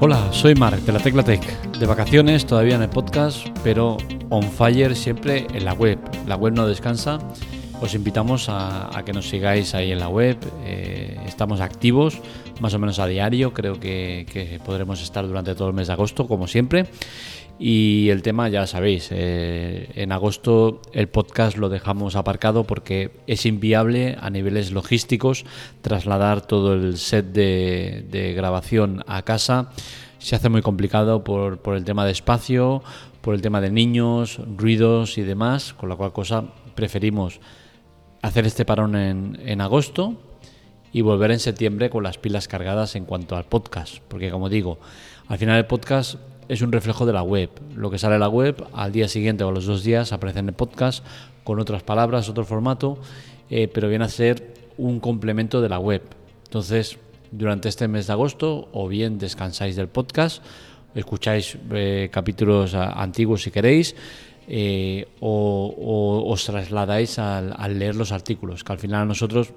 Hola, soy Mark de la Tecla Tech, de vacaciones todavía en el podcast, pero on fire siempre en la web. La web no descansa. Os invitamos a, que nos sigáis ahí en la web. Eh, estamos activos más o menos a diario. Creo que, que podremos estar durante todo el mes de agosto, como siempre. Y el tema ya sabéis, eh, en agosto el podcast lo dejamos aparcado porque es inviable a niveles logísticos trasladar todo el set de, grabación a casa. Se hace muy complicado por, el tema de espacio, por el tema de niños, ruidos y demás, con la cual cosa preferimos hacer este parón en, en agosto y volver en septiembre con las pilas cargadas en cuanto al podcast, porque como digo, al final el podcast es un reflejo de la web. Lo que sale en la web, al día siguiente o a los dos días aparece en el podcast con otras palabras, otro formato, eh, pero viene a ser un complemento de la web. Entonces, durante este mes de agosto, o bien descansáis del podcast, escucháis eh, capítulos antiguos si queréis, eh, o, os trasladáis al, al leer los artículos, que al final nosotros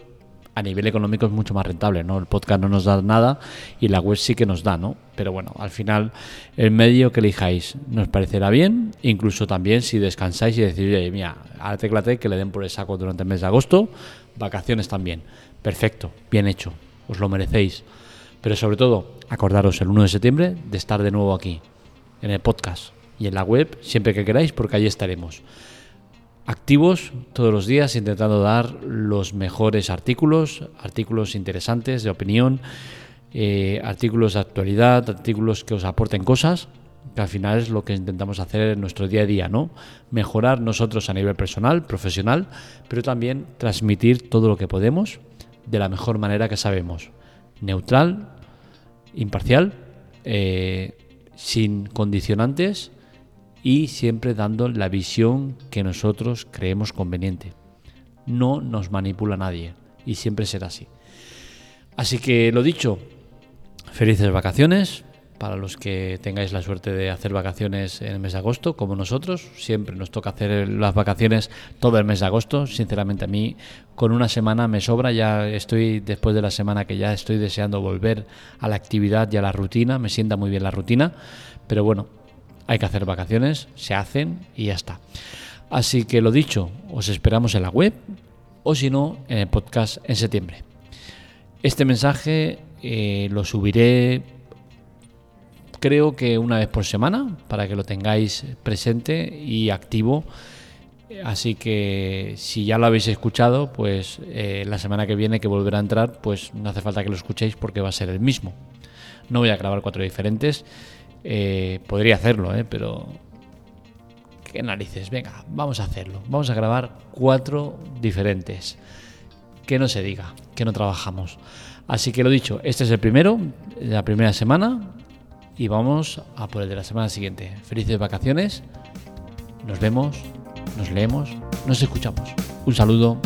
a nivel económico es mucho más rentable, ¿no? El podcast no nos da nada y la web sí que nos da, ¿no? Pero bueno, al final el medio que elijáis nos parecerá bien, incluso también si descansáis y decís, oye, mira, a la tecla que le den por el saco durante el mes de agosto, vacaciones también. Perfecto, bien hecho, os lo merecéis. Pero sobre todo, acordaros el 1 de septiembre de estar de nuevo aquí, en el podcast y en la web, siempre que queráis, porque allí estaremos activos todos los días intentando dar los mejores artículos, artículos interesantes de opinión, eh, artículos de actualidad, artículos que os aporten cosas, que al final es lo que intentamos hacer en nuestro día a día, ¿no? Mejorar nosotros a nivel personal, profesional, pero también transmitir todo lo que podemos de la mejor manera que sabemos. Neutral, imparcial, eh, sin condicionantes y siempre dando la visión que nosotros creemos conveniente. No nos manipula nadie y siempre será así. Así que lo dicho, felices vacaciones para los que tengáis la suerte de hacer vacaciones en el mes de agosto, como nosotros. Siempre nos toca hacer las vacaciones todo el mes de agosto. Sinceramente a mí con una semana me sobra. Ya estoy después de la semana que ya estoy deseando volver a la actividad y a la rutina. Me sienta muy bien la rutina. Pero bueno, hay que hacer vacaciones, se hacen y ya está. Así que lo dicho, os esperamos en la web o si no, en el podcast en septiembre. Este mensaje eh, lo subiré creo que una vez por semana para que lo tengáis presente y activo. Así que si ya lo habéis escuchado, pues eh, la semana que viene que volverá a entrar, pues no hace falta que lo escuchéis porque va a ser el mismo. No voy a grabar cuatro diferentes eh, podría hacerlo, ¿eh? pero... ¿Qué narices? Venga, vamos a hacerlo. Vamos a grabar cuatro diferentes. Que no se diga, que no trabajamos. Así que lo dicho, este es el primero, la primera semana. Y vamos a por el de la semana siguiente. Felices vacaciones. Nos vemos, nos leemos, nos escuchamos. Un saludo